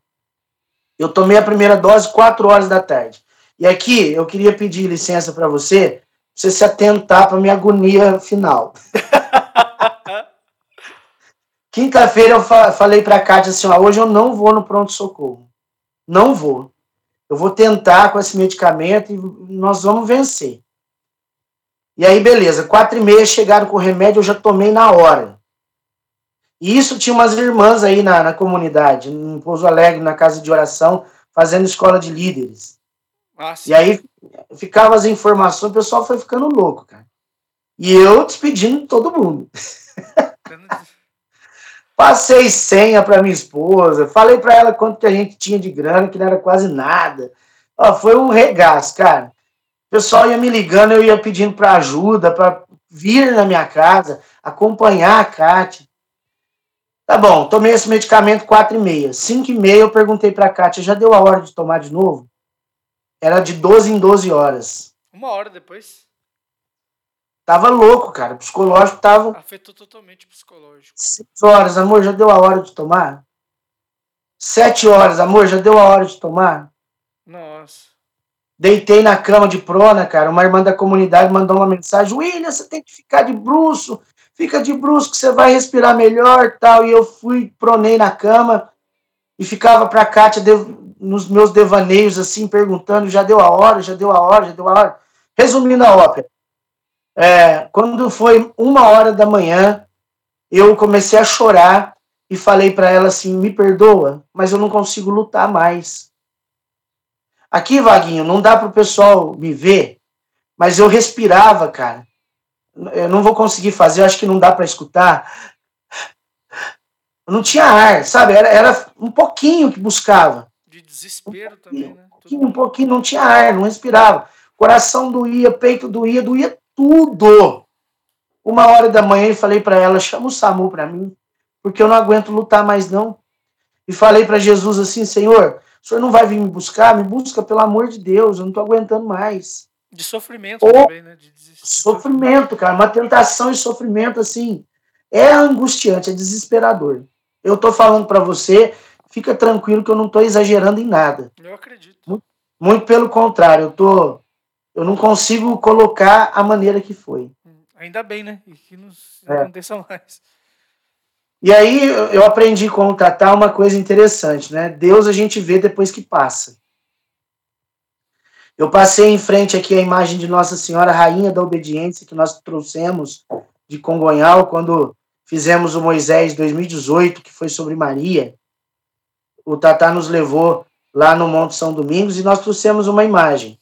Eu tomei a primeira dose quatro horas da tarde. E aqui eu queria pedir licença para você, pra você se atentar para minha agonia final. (laughs) Quinta-feira eu fa- falei para a Kátia assim: ó, hoje eu não vou no pronto-socorro. Não vou. Eu vou tentar com esse medicamento e nós vamos vencer. E aí, beleza. Quatro e meia chegaram com o remédio, eu já tomei na hora. E isso tinha umas irmãs aí na, na comunidade, em Pouso Alegre, na casa de oração, fazendo escola de líderes. Ah, sim. E aí ficava as informações, o pessoal foi ficando louco, cara. E eu despedindo todo mundo. (laughs) Passei senha para minha esposa, falei para ela quanto que a gente tinha de grana, que não era quase nada. Ó, foi um regaço, cara. O pessoal ia me ligando, eu ia pedindo para ajuda, para vir na minha casa, acompanhar a Kátia. Tá bom, tomei esse medicamento 4 e meia. 5 e meia eu perguntei para a Kátia, já deu a hora de tomar de novo? Era de 12 em 12 horas. Uma hora depois, Tava louco, cara. O psicológico tava afetou totalmente o psicológico. 6 horas, amor, já deu a hora de tomar? 7 horas, amor, já deu a hora de tomar? Nossa. Deitei na cama de prona, cara. Uma irmã da comunidade mandou uma mensagem: William, você tem que ficar de bruço, fica de bruço que você vai respirar melhor tal. E eu fui, pronei na cama e ficava pra Kátia nos meus devaneios, assim, perguntando: já deu a hora, já deu a hora, já deu a hora. Resumindo a ópera, é, quando foi uma hora da manhã, eu comecei a chorar e falei pra ela assim: me perdoa, mas eu não consigo lutar mais. Aqui, Vaguinho, não dá pro pessoal me ver, mas eu respirava, cara. Eu não vou conseguir fazer, eu acho que não dá para escutar. Não tinha ar, sabe? Era, era um pouquinho que buscava. De desespero também, né? Um pouquinho, um pouquinho, não tinha ar, não respirava. Coração doía, peito doía, doía tudo. Uma hora da manhã eu falei para ela, chama o SAMU para mim, porque eu não aguento lutar mais não. E falei para Jesus assim, Senhor, o Senhor não vai vir me buscar? Me busca, pelo amor de Deus, eu não tô aguentando mais. De sofrimento Ou também, né? De. Sofrimento, cara, uma tentação e sofrimento assim, é angustiante, é desesperador. Eu tô falando para você, fica tranquilo que eu não tô exagerando em nada. Eu acredito. Muito pelo contrário, eu tô eu não consigo colocar a maneira que foi. Ainda bem, né? E que não é. aconteça mais. E aí eu aprendi com o Tatá uma coisa interessante, né? Deus a gente vê depois que passa. Eu passei em frente aqui a imagem de Nossa Senhora Rainha da Obediência que nós trouxemos de Congonhal quando fizemos o Moisés 2018, que foi sobre Maria. O Tatá nos levou lá no Monte São Domingos e nós trouxemos uma imagem.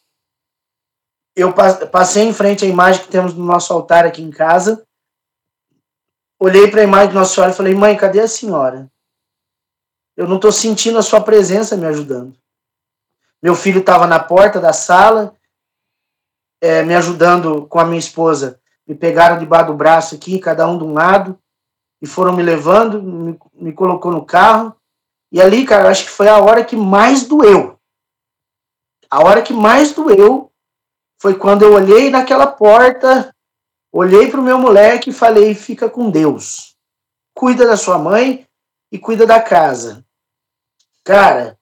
Eu passei em frente à imagem que temos no nosso altar aqui em casa olhei para a imagem de Nossa Senhora e falei: Mãe, cadê a senhora? Eu não estou sentindo a sua presença me ajudando. Meu filho estava na porta da sala, é, me ajudando com a minha esposa. Me pegaram debaixo do braço aqui, cada um de um lado, e foram me levando, me, me colocou no carro. E ali, cara, acho que foi a hora que mais doeu. A hora que mais doeu foi quando eu olhei naquela porta Olhei para o meu moleque e falei: fica com Deus. Cuida da sua mãe e cuida da casa. Cara,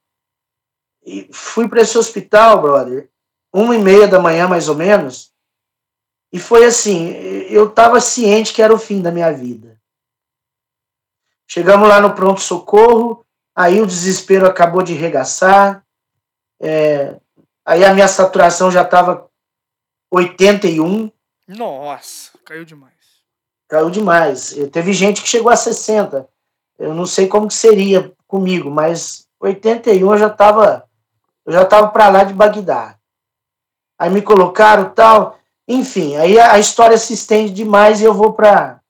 fui para esse hospital, brother, uma e meia da manhã mais ou menos, e foi assim: eu estava ciente que era o fim da minha vida. Chegamos lá no pronto-socorro, aí o desespero acabou de regaçar, é, aí a minha saturação já estava 81. Nossa, caiu demais. Caiu demais. Teve gente que chegou a 60. Eu não sei como que seria comigo, mas 81 eu já estava eu já tava para lá de Bagdá. Aí me colocaram tal, enfim, aí a, a história se estende demais e eu vou para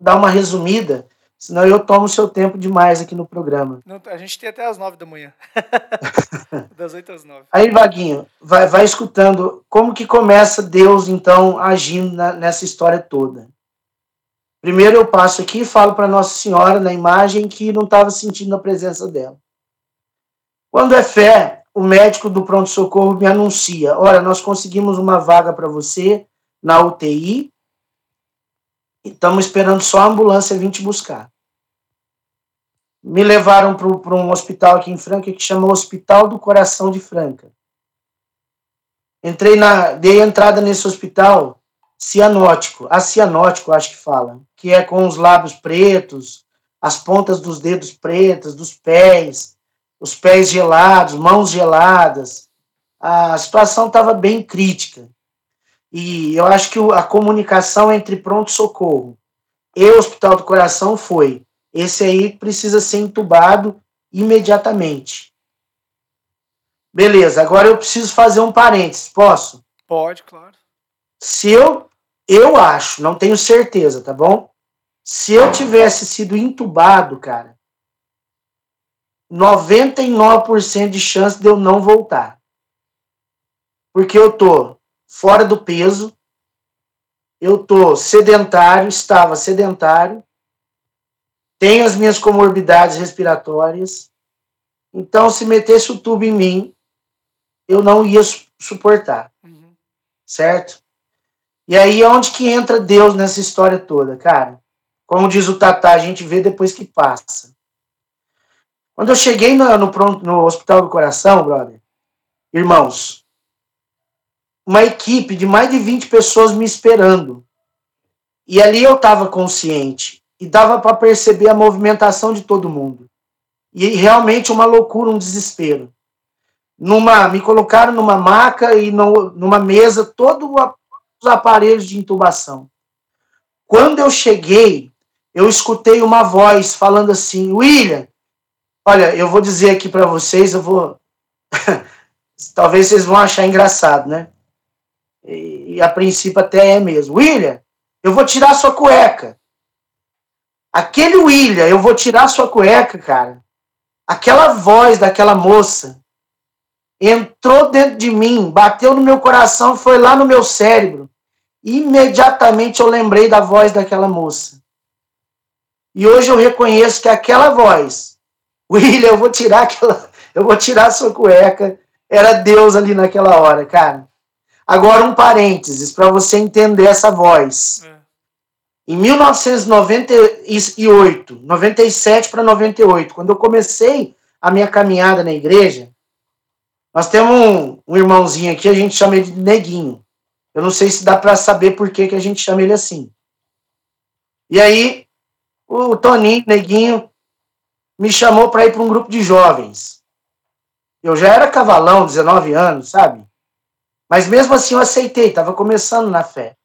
dar uma resumida, senão eu tomo seu tempo demais aqui no programa. Não, a gente tem até as nove da manhã. (laughs) das oito às nove. Aí, Vaguinho, vai, vai escutando como que começa Deus, então, agindo na, nessa história toda. Primeiro eu passo aqui e falo para Nossa Senhora na imagem que não estava sentindo a presença dela. Quando é fé, o médico do pronto-socorro me anuncia: olha, nós conseguimos uma vaga para você na UTI e estamos esperando só a ambulância vir te buscar me levaram para um hospital aqui em Franca que chama Hospital do Coração de Franca. Entrei na, dei entrada nesse hospital cianótico, a cianótico acho que fala, que é com os lábios pretos, as pontas dos dedos pretas, dos pés, os pés gelados, mãos geladas. A situação estava bem crítica. E eu acho que a comunicação entre pronto-socorro e Hospital do Coração foi esse aí precisa ser entubado imediatamente. Beleza, agora eu preciso fazer um parênteses, posso? Pode, claro. Se eu, eu acho, não tenho certeza, tá bom? Se eu tivesse sido entubado, cara, 99% de chance de eu não voltar. Porque eu tô fora do peso, eu tô sedentário, estava sedentário, tenho as minhas comorbidades respiratórias. Então, se metesse o tubo em mim, eu não ia suportar. Uhum. Certo? E aí, onde que entra Deus nessa história toda, cara? Como diz o Tatá, a gente vê depois que passa. Quando eu cheguei no, no, no Hospital do Coração, brother, irmãos, uma equipe de mais de 20 pessoas me esperando. E ali eu estava consciente e dava para perceber a movimentação de todo mundo. E realmente uma loucura, um desespero. Numa, me colocaram numa maca e no, numa mesa todos os aparelhos de intubação. Quando eu cheguei, eu escutei uma voz falando assim: William, olha, eu vou dizer aqui para vocês, eu vou. (laughs) Talvez vocês vão achar engraçado, né? E, e, a princípio até é mesmo. William, eu vou tirar sua cueca. Aquele William, eu vou tirar sua cueca, cara. Aquela voz daquela moça entrou dentro de mim, bateu no meu coração, foi lá no meu cérebro. Imediatamente eu lembrei da voz daquela moça. E hoje eu reconheço que aquela voz, William, eu vou tirar aquela, eu vou tirar sua cueca, era Deus ali naquela hora, cara. Agora um parênteses para você entender essa voz. É. Em 1998, 97 para 98, quando eu comecei a minha caminhada na igreja, Nós temos um, um irmãozinho aqui, a gente chama ele de Neguinho. Eu não sei se dá para saber por que, que a gente chama ele assim. E aí, o Toninho, Neguinho, me chamou para ir para um grupo de jovens. Eu já era cavalão, 19 anos, sabe? Mas mesmo assim eu aceitei, estava começando na fé.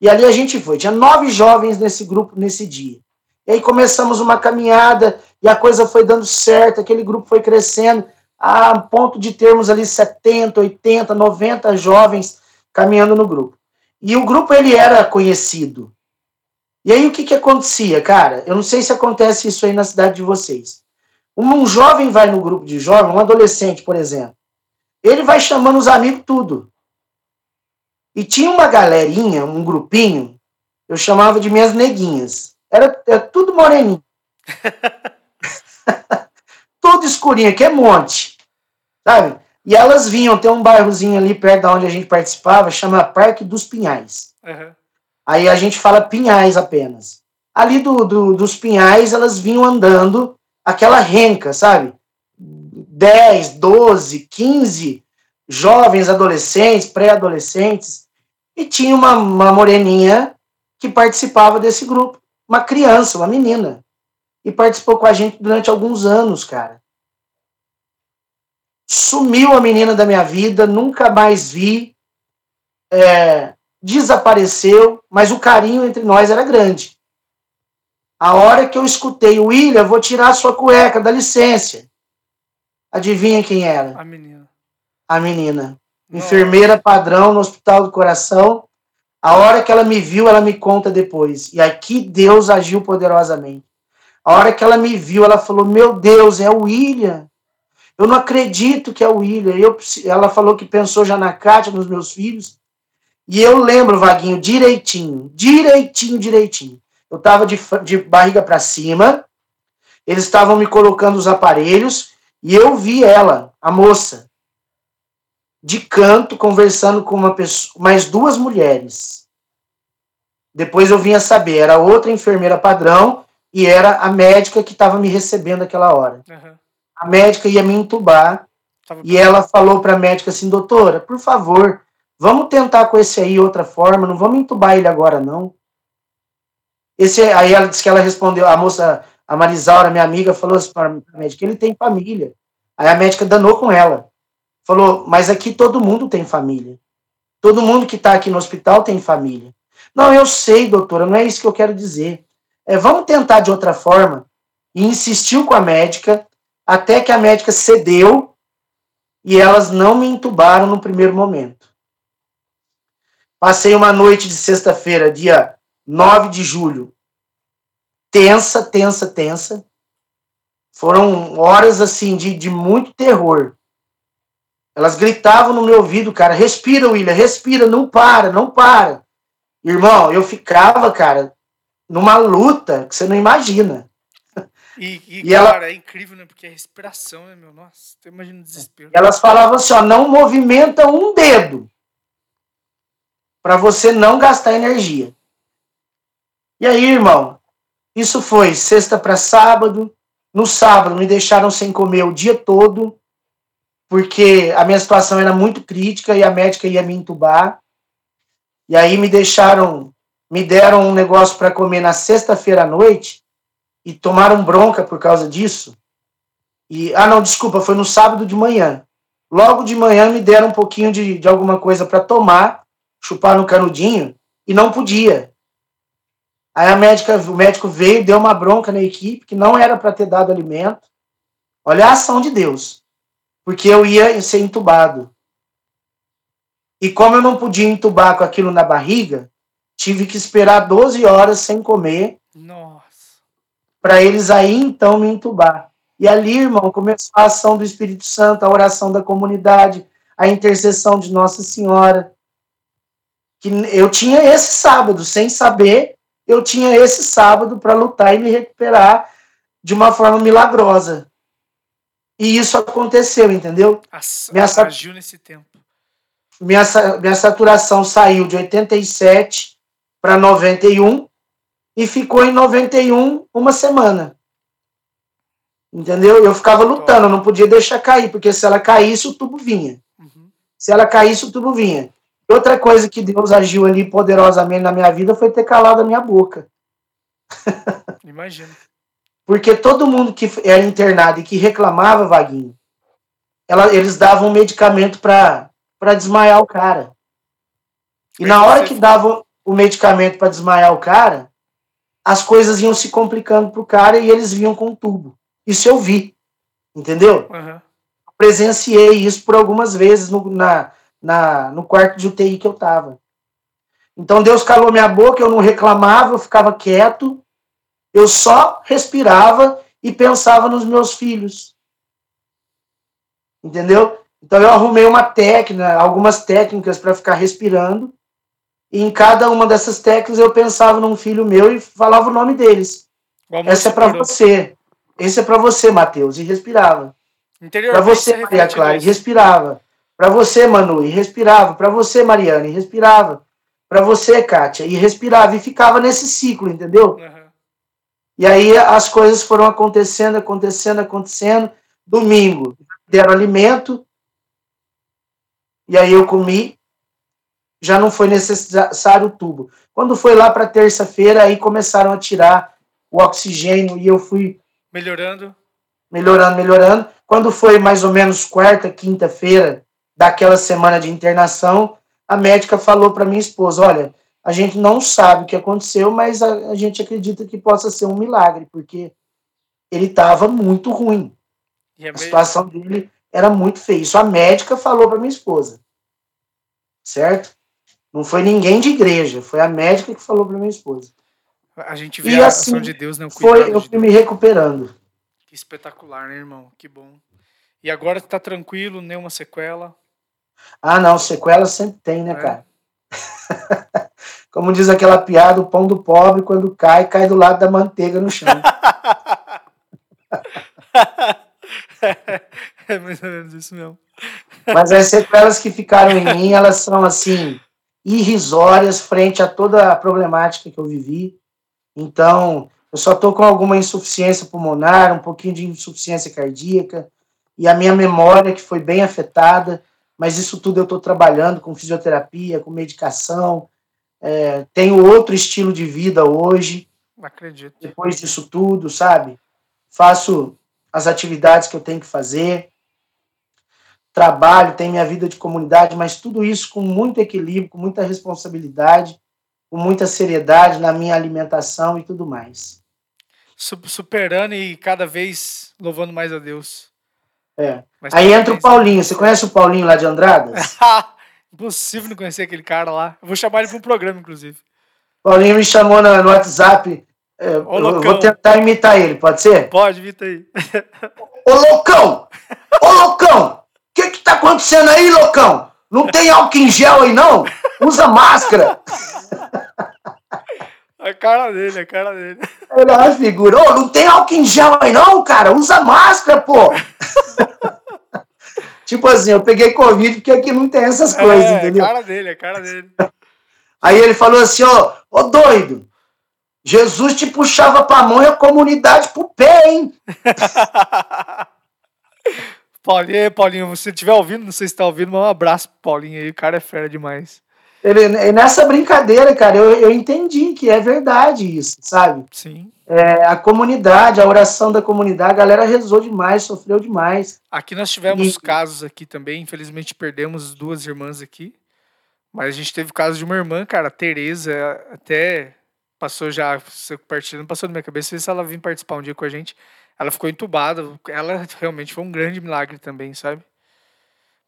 E ali a gente foi. Tinha nove jovens nesse grupo nesse dia. E aí começamos uma caminhada e a coisa foi dando certo, aquele grupo foi crescendo a ponto de termos ali 70, 80, 90 jovens caminhando no grupo. E o grupo ele era conhecido. E aí o que que acontecia, cara? Eu não sei se acontece isso aí na cidade de vocês. Um jovem vai no grupo de jovens, um adolescente, por exemplo. Ele vai chamando os amigos tudo. E tinha uma galerinha, um grupinho, eu chamava de minhas neguinhas. Era, era tudo moreninho. (laughs) tudo escurinho, que é monte. Sabe? E elas vinham, tem um bairrozinho ali perto da onde a gente participava, chama Parque dos Pinhais. Uhum. Aí a gente fala Pinhais apenas. Ali do, do, dos Pinhais, elas vinham andando aquela renca, sabe? 10, 12, 15 jovens, adolescentes, pré-adolescentes, e tinha uma, uma moreninha que participava desse grupo, uma criança, uma menina, e participou com a gente durante alguns anos, cara. Sumiu a menina da minha vida, nunca mais vi, é, desapareceu, mas o carinho entre nós era grande. A hora que eu escutei, William, vou tirar sua cueca, dá licença. Adivinha quem era? A menina a menina. Enfermeira padrão no Hospital do Coração. A hora que ela me viu, ela me conta depois. E aqui Deus agiu poderosamente. A hora que ela me viu, ela falou: Meu Deus, é o William. Eu não acredito que é o William. Eu, ela falou que pensou já na Kátia, nos meus filhos. E eu lembro, Vaguinho, direitinho, direitinho, direitinho. Eu estava de, de barriga para cima, eles estavam me colocando os aparelhos e eu vi ela, a moça, de canto conversando com uma pessoa, mais duas mulheres. Depois eu vim a saber, era outra enfermeira padrão e era a médica que estava me recebendo aquela hora. Uhum. A médica ia me entubar tava e ela falou para a médica assim, doutora, por favor, vamos tentar com esse aí outra forma, não vamos entubar ele agora não. Esse aí ela disse que ela respondeu, a moça, a Marisaura, minha amiga, falou assim para a médica, ele tem família. Aí a médica danou com ela. Falou, mas aqui todo mundo tem família. Todo mundo que está aqui no hospital tem família. Não, eu sei, doutora, não é isso que eu quero dizer. É, vamos tentar de outra forma. E insistiu com a médica, até que a médica cedeu e elas não me entubaram no primeiro momento. Passei uma noite de sexta-feira, dia 9 de julho, tensa, tensa, tensa. Foram horas assim de, de muito terror. Elas gritavam no meu ouvido, cara, respira, William, respira, não para, não para. Irmão, eu ficava, cara, numa luta que você não imagina. E, e, e cara, ela... é incrível, né? Porque a respiração, né, meu? Nossa, tu imagina o desespero. Elas falavam assim, ó, não movimenta um dedo para você não gastar energia. E aí, irmão, isso foi sexta para sábado. No sábado me deixaram sem comer o dia todo porque a minha situação era muito crítica e a médica ia me entubar. E aí me deixaram, me deram um negócio para comer na sexta-feira à noite e tomaram bronca por causa disso. E ah não, desculpa, foi no sábado de manhã. Logo de manhã me deram um pouquinho de, de alguma coisa para tomar, chupar no canudinho e não podia. Aí a médica, o médico veio, deu uma bronca na equipe que não era para ter dado alimento. Olha a ação de Deus porque eu ia ser entubado. E como eu não podia entubar com aquilo na barriga, tive que esperar 12 horas sem comer. Nossa. Para eles aí então me entubar. E ali, irmão, começou a ação do Espírito Santo, a oração da comunidade, a intercessão de Nossa Senhora. Que eu tinha esse sábado, sem saber, eu tinha esse sábado para lutar e me recuperar de uma forma milagrosa. E isso aconteceu, entendeu? minha, agiu nesse tempo. Minha, minha saturação saiu de 87 para 91 e ficou em 91 uma semana. Entendeu? Eu ficava lutando, eu não podia deixar cair, porque se ela caísse, o tubo vinha. Uhum. Se ela caísse, o tubo vinha. Outra coisa que Deus agiu ali poderosamente na minha vida foi ter calado a minha boca. Imagina. Porque todo mundo que era internado e que reclamava, Vaguinho, ela, eles davam medicamento para desmaiar o cara. E na hora que davam o medicamento para desmaiar o cara, as coisas iam se complicando pro cara e eles vinham com um tubo. Isso eu vi. Entendeu? Uhum. Presenciei isso por algumas vezes no, na, na, no quarto de UTI que eu tava. Então Deus calou minha boca, eu não reclamava, eu ficava quieto eu só respirava e pensava nos meus filhos. Entendeu? Então eu arrumei uma técnica, algumas técnicas para ficar respirando. E em cada uma dessas técnicas eu pensava num filho meu e falava o nome deles. Essa é para você. Esse é para você, Mateus, e respirava. Para você, Maria Clara, e respirava. Para você, Manu, e respirava. Para você, Mariana, e respirava. Para você, Kátia, e respirava. E ficava nesse ciclo, entendeu? Uhum. E aí as coisas foram acontecendo, acontecendo, acontecendo. Domingo, deram alimento, e aí eu comi, já não foi necessário o tubo. Quando foi lá para terça-feira, aí começaram a tirar o oxigênio e eu fui melhorando, melhorando, melhorando. Quando foi mais ou menos quarta, quinta-feira daquela semana de internação, a médica falou para minha esposa: "Olha, a gente não sabe o que aconteceu, mas a, a gente acredita que possa ser um milagre, porque ele estava muito ruim. É a situação dele era muito feia. Isso a médica falou para minha esposa. Certo? Não foi ninguém de igreja, foi a médica que falou para minha esposa. A gente vê e a assim, ação de Deus, né? Foi, eu fui me recuperando. Que espetacular, né, irmão? Que bom. E agora está tranquilo, nenhuma sequela? Ah, não, sequela sempre tem, né, é. cara? (laughs) Como diz aquela piada, o pão do pobre, quando cai, cai do lado da manteiga no chão. (laughs) é mais ou menos isso mesmo. Mas as sequelas que ficaram em mim, elas são assim, irrisórias frente a toda a problemática que eu vivi. Então, eu só estou com alguma insuficiência pulmonar, um pouquinho de insuficiência cardíaca, e a minha memória, que foi bem afetada, mas isso tudo eu estou trabalhando com fisioterapia, com medicação, é, tenho outro estilo de vida hoje. Acredito. Depois disso tudo, sabe? Faço as atividades que eu tenho que fazer. Trabalho, tenho minha vida de comunidade, mas tudo isso com muito equilíbrio, com muita responsabilidade, com muita seriedade na minha alimentação e tudo mais. Superando e cada vez louvando mais a Deus. É. Mas Aí entra o Paulinho. Você conhece o Paulinho lá de Andradas? (laughs) Impossível não conhecer aquele cara lá. Eu vou chamar ele para um programa, inclusive. Paulinho me chamou no, no WhatsApp. É, eu vou tentar imitar ele, pode ser? Pode, imita aí. Ô, loucão! Ô, loucão! O que que tá acontecendo aí, loucão? Não tem álcool em gel aí, não? Usa máscara! (laughs) A cara dele, a cara dele. Ele é uma figura. Ô, não tem álcool em gel aí, não, cara? Usa máscara, pô! (laughs) Tipo assim, eu peguei Covid porque aqui não tem essas é, coisas, é, entendeu? É cara dele, é cara dele. (laughs) Aí ele falou assim, ó, ô doido, Jesus te puxava pra mão e a comunidade pro pé, hein? (laughs) Paulinho, Paulinho, se você estiver ouvindo, não sei se tá ouvindo, mas um abraço pro Paulinho aí, o cara é fera demais. Ele, nessa brincadeira, cara, eu, eu entendi que é verdade isso, sabe? Sim. É, a comunidade, a oração da comunidade, a galera rezou demais, sofreu demais. Aqui nós tivemos e... casos aqui também, infelizmente perdemos duas irmãs aqui, mas a gente teve caso de uma irmã, cara, a Tereza, até passou já, compartilhando, passou na minha cabeça, se ela vir participar um dia com a gente, ela ficou entubada, ela realmente foi um grande milagre também, sabe?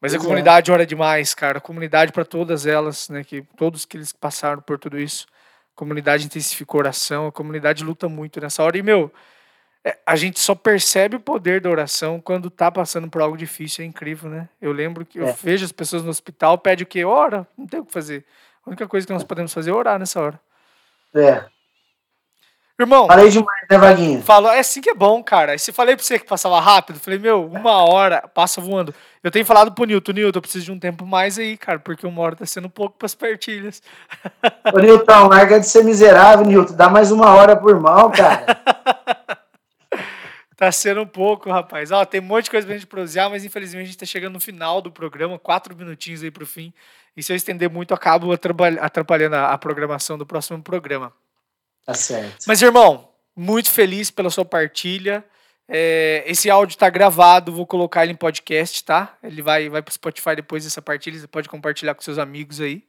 Mas pois a comunidade é. ora demais, cara, a comunidade para todas elas, né, que todos que eles passaram por tudo isso, a comunidade intensificou oração, a comunidade luta muito nessa hora. E, meu, é, a gente só percebe o poder da oração quando tá passando por algo difícil. É incrível, né? Eu lembro que eu é. vejo as pessoas no hospital, pede o quê? Ora, não tem o que fazer. A única coisa que nós podemos fazer é orar nessa hora. É. Irmão. Falei demais, né, Vaguinha? Falou, é assim que é bom, cara. Se falei pra você que passava rápido, falei, meu, uma hora passa voando. Eu tenho falado pro Nilton, Nilton, eu preciso de um tempo mais aí, cara, porque uma hora tá sendo pouco pras partilhas. Ô, Nilton, larga de ser miserável, Nilton. Dá mais uma hora por mal, cara. (laughs) Tá sendo pouco, rapaz. Ó, tem um monte de coisa pra gente prosear, mas infelizmente a gente tá chegando no final do programa, quatro minutinhos aí pro fim. E se eu estender muito, eu acabo atrapalhando a programação do próximo programa. Tá certo. Mas, irmão, muito feliz pela sua partilha. É, esse áudio está gravado, vou colocar ele em podcast, tá? Ele vai, vai para o Spotify depois dessa partilha, você pode compartilhar com seus amigos aí.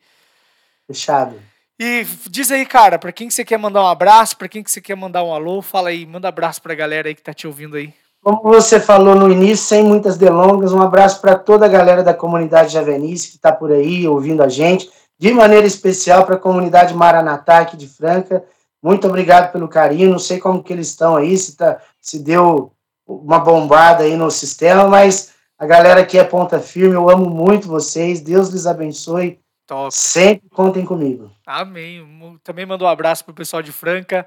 Fechado. E diz aí, cara, para quem que você quer mandar um abraço, para quem que você quer mandar um alô, fala aí, manda abraço para a galera aí que tá te ouvindo aí. Como você falou no início, sem muitas delongas, um abraço para toda a galera da comunidade Javenice que está por aí ouvindo a gente, de maneira especial para a comunidade Maranatá aqui de Franca. Muito obrigado pelo carinho. Não sei como que eles estão aí, se, tá, se deu uma bombada aí no sistema, mas a galera aqui é ponta firme. Eu amo muito vocês. Deus lhes abençoe. Top. Sempre contem comigo. Amém. Também mandou um abraço para o pessoal de Franca.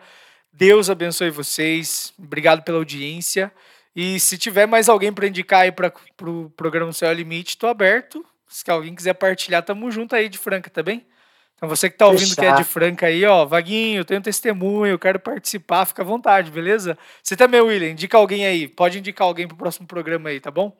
Deus abençoe vocês. Obrigado pela audiência. E se tiver mais alguém para indicar aí para o pro programa Céu Limite, estou aberto. Se alguém quiser partilhar, tamo junto aí de Franca, tá bem? Então você que está ouvindo Fechar. que é de Franca aí, ó, Vaguinho, eu tenho testemunho, eu quero participar, fica à vontade, beleza? Você também, William, indica alguém aí, pode indicar alguém para o próximo programa aí, tá bom?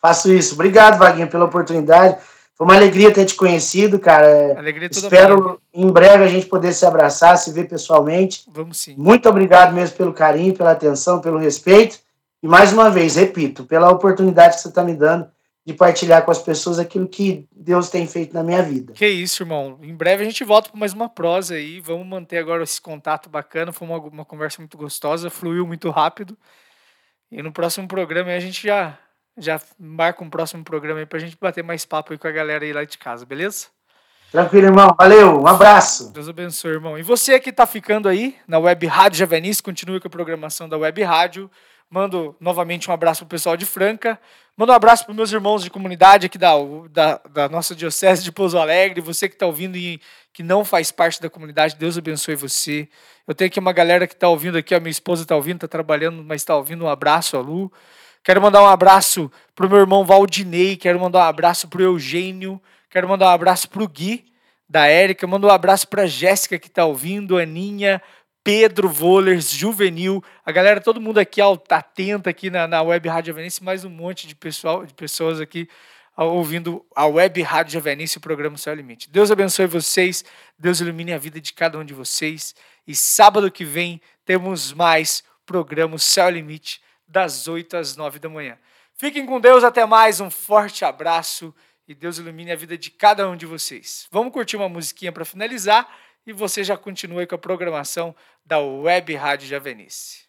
Faço isso. Obrigado, Vaguinho, pela oportunidade. Foi uma alegria ter te conhecido, cara. Alegria toda Espero minha. em breve a gente poder se abraçar, se ver pessoalmente. Vamos sim. Muito obrigado mesmo pelo carinho, pela atenção, pelo respeito. E mais uma vez, repito, pela oportunidade que você está me dando de partilhar com as pessoas aquilo que Deus tem feito na minha vida. Que isso, irmão. Em breve a gente volta para mais uma prosa aí. Vamos manter agora esse contato bacana. Foi uma, uma conversa muito gostosa, fluiu muito rápido. E no próximo programa a gente já, já marca um próximo programa aí para a gente bater mais papo aí com a galera aí lá de casa, beleza? Tranquilo, irmão. Valeu. Um abraço. Deus abençoe, irmão. E você que está ficando aí na Web Rádio Javenice, continue com a programação da Web Rádio. Mando novamente um abraço para o pessoal de Franca. Mando um abraço para meus irmãos de comunidade aqui da, da, da nossa Diocese de Pouso Alegre. Você que está ouvindo e que não faz parte da comunidade, Deus abençoe você. Eu tenho aqui uma galera que está ouvindo aqui, a minha esposa está ouvindo, está trabalhando, mas está ouvindo. Um abraço a Lu. Quero mandar um abraço para o meu irmão Valdinei. Quero mandar um abraço para o Eugênio. Quero mandar um abraço para o Gui, da Érica. Mando um abraço para a Jéssica que está ouvindo, Aninha, Pedro Vollers, Juvenil, a galera, todo mundo aqui atenta aqui na, na Web Rádio Avenice, mais um monte de, pessoal, de pessoas aqui ouvindo a Web Rádio Avenice, o programa Céu Limite. Deus abençoe vocês, Deus ilumine a vida de cada um de vocês. E sábado que vem temos mais programa Céu Limite, das 8 às 9 da manhã. Fiquem com Deus, até mais, um forte abraço e Deus ilumine a vida de cada um de vocês. Vamos curtir uma musiquinha para finalizar e você já continua com a programação da Web Rádio Javenice.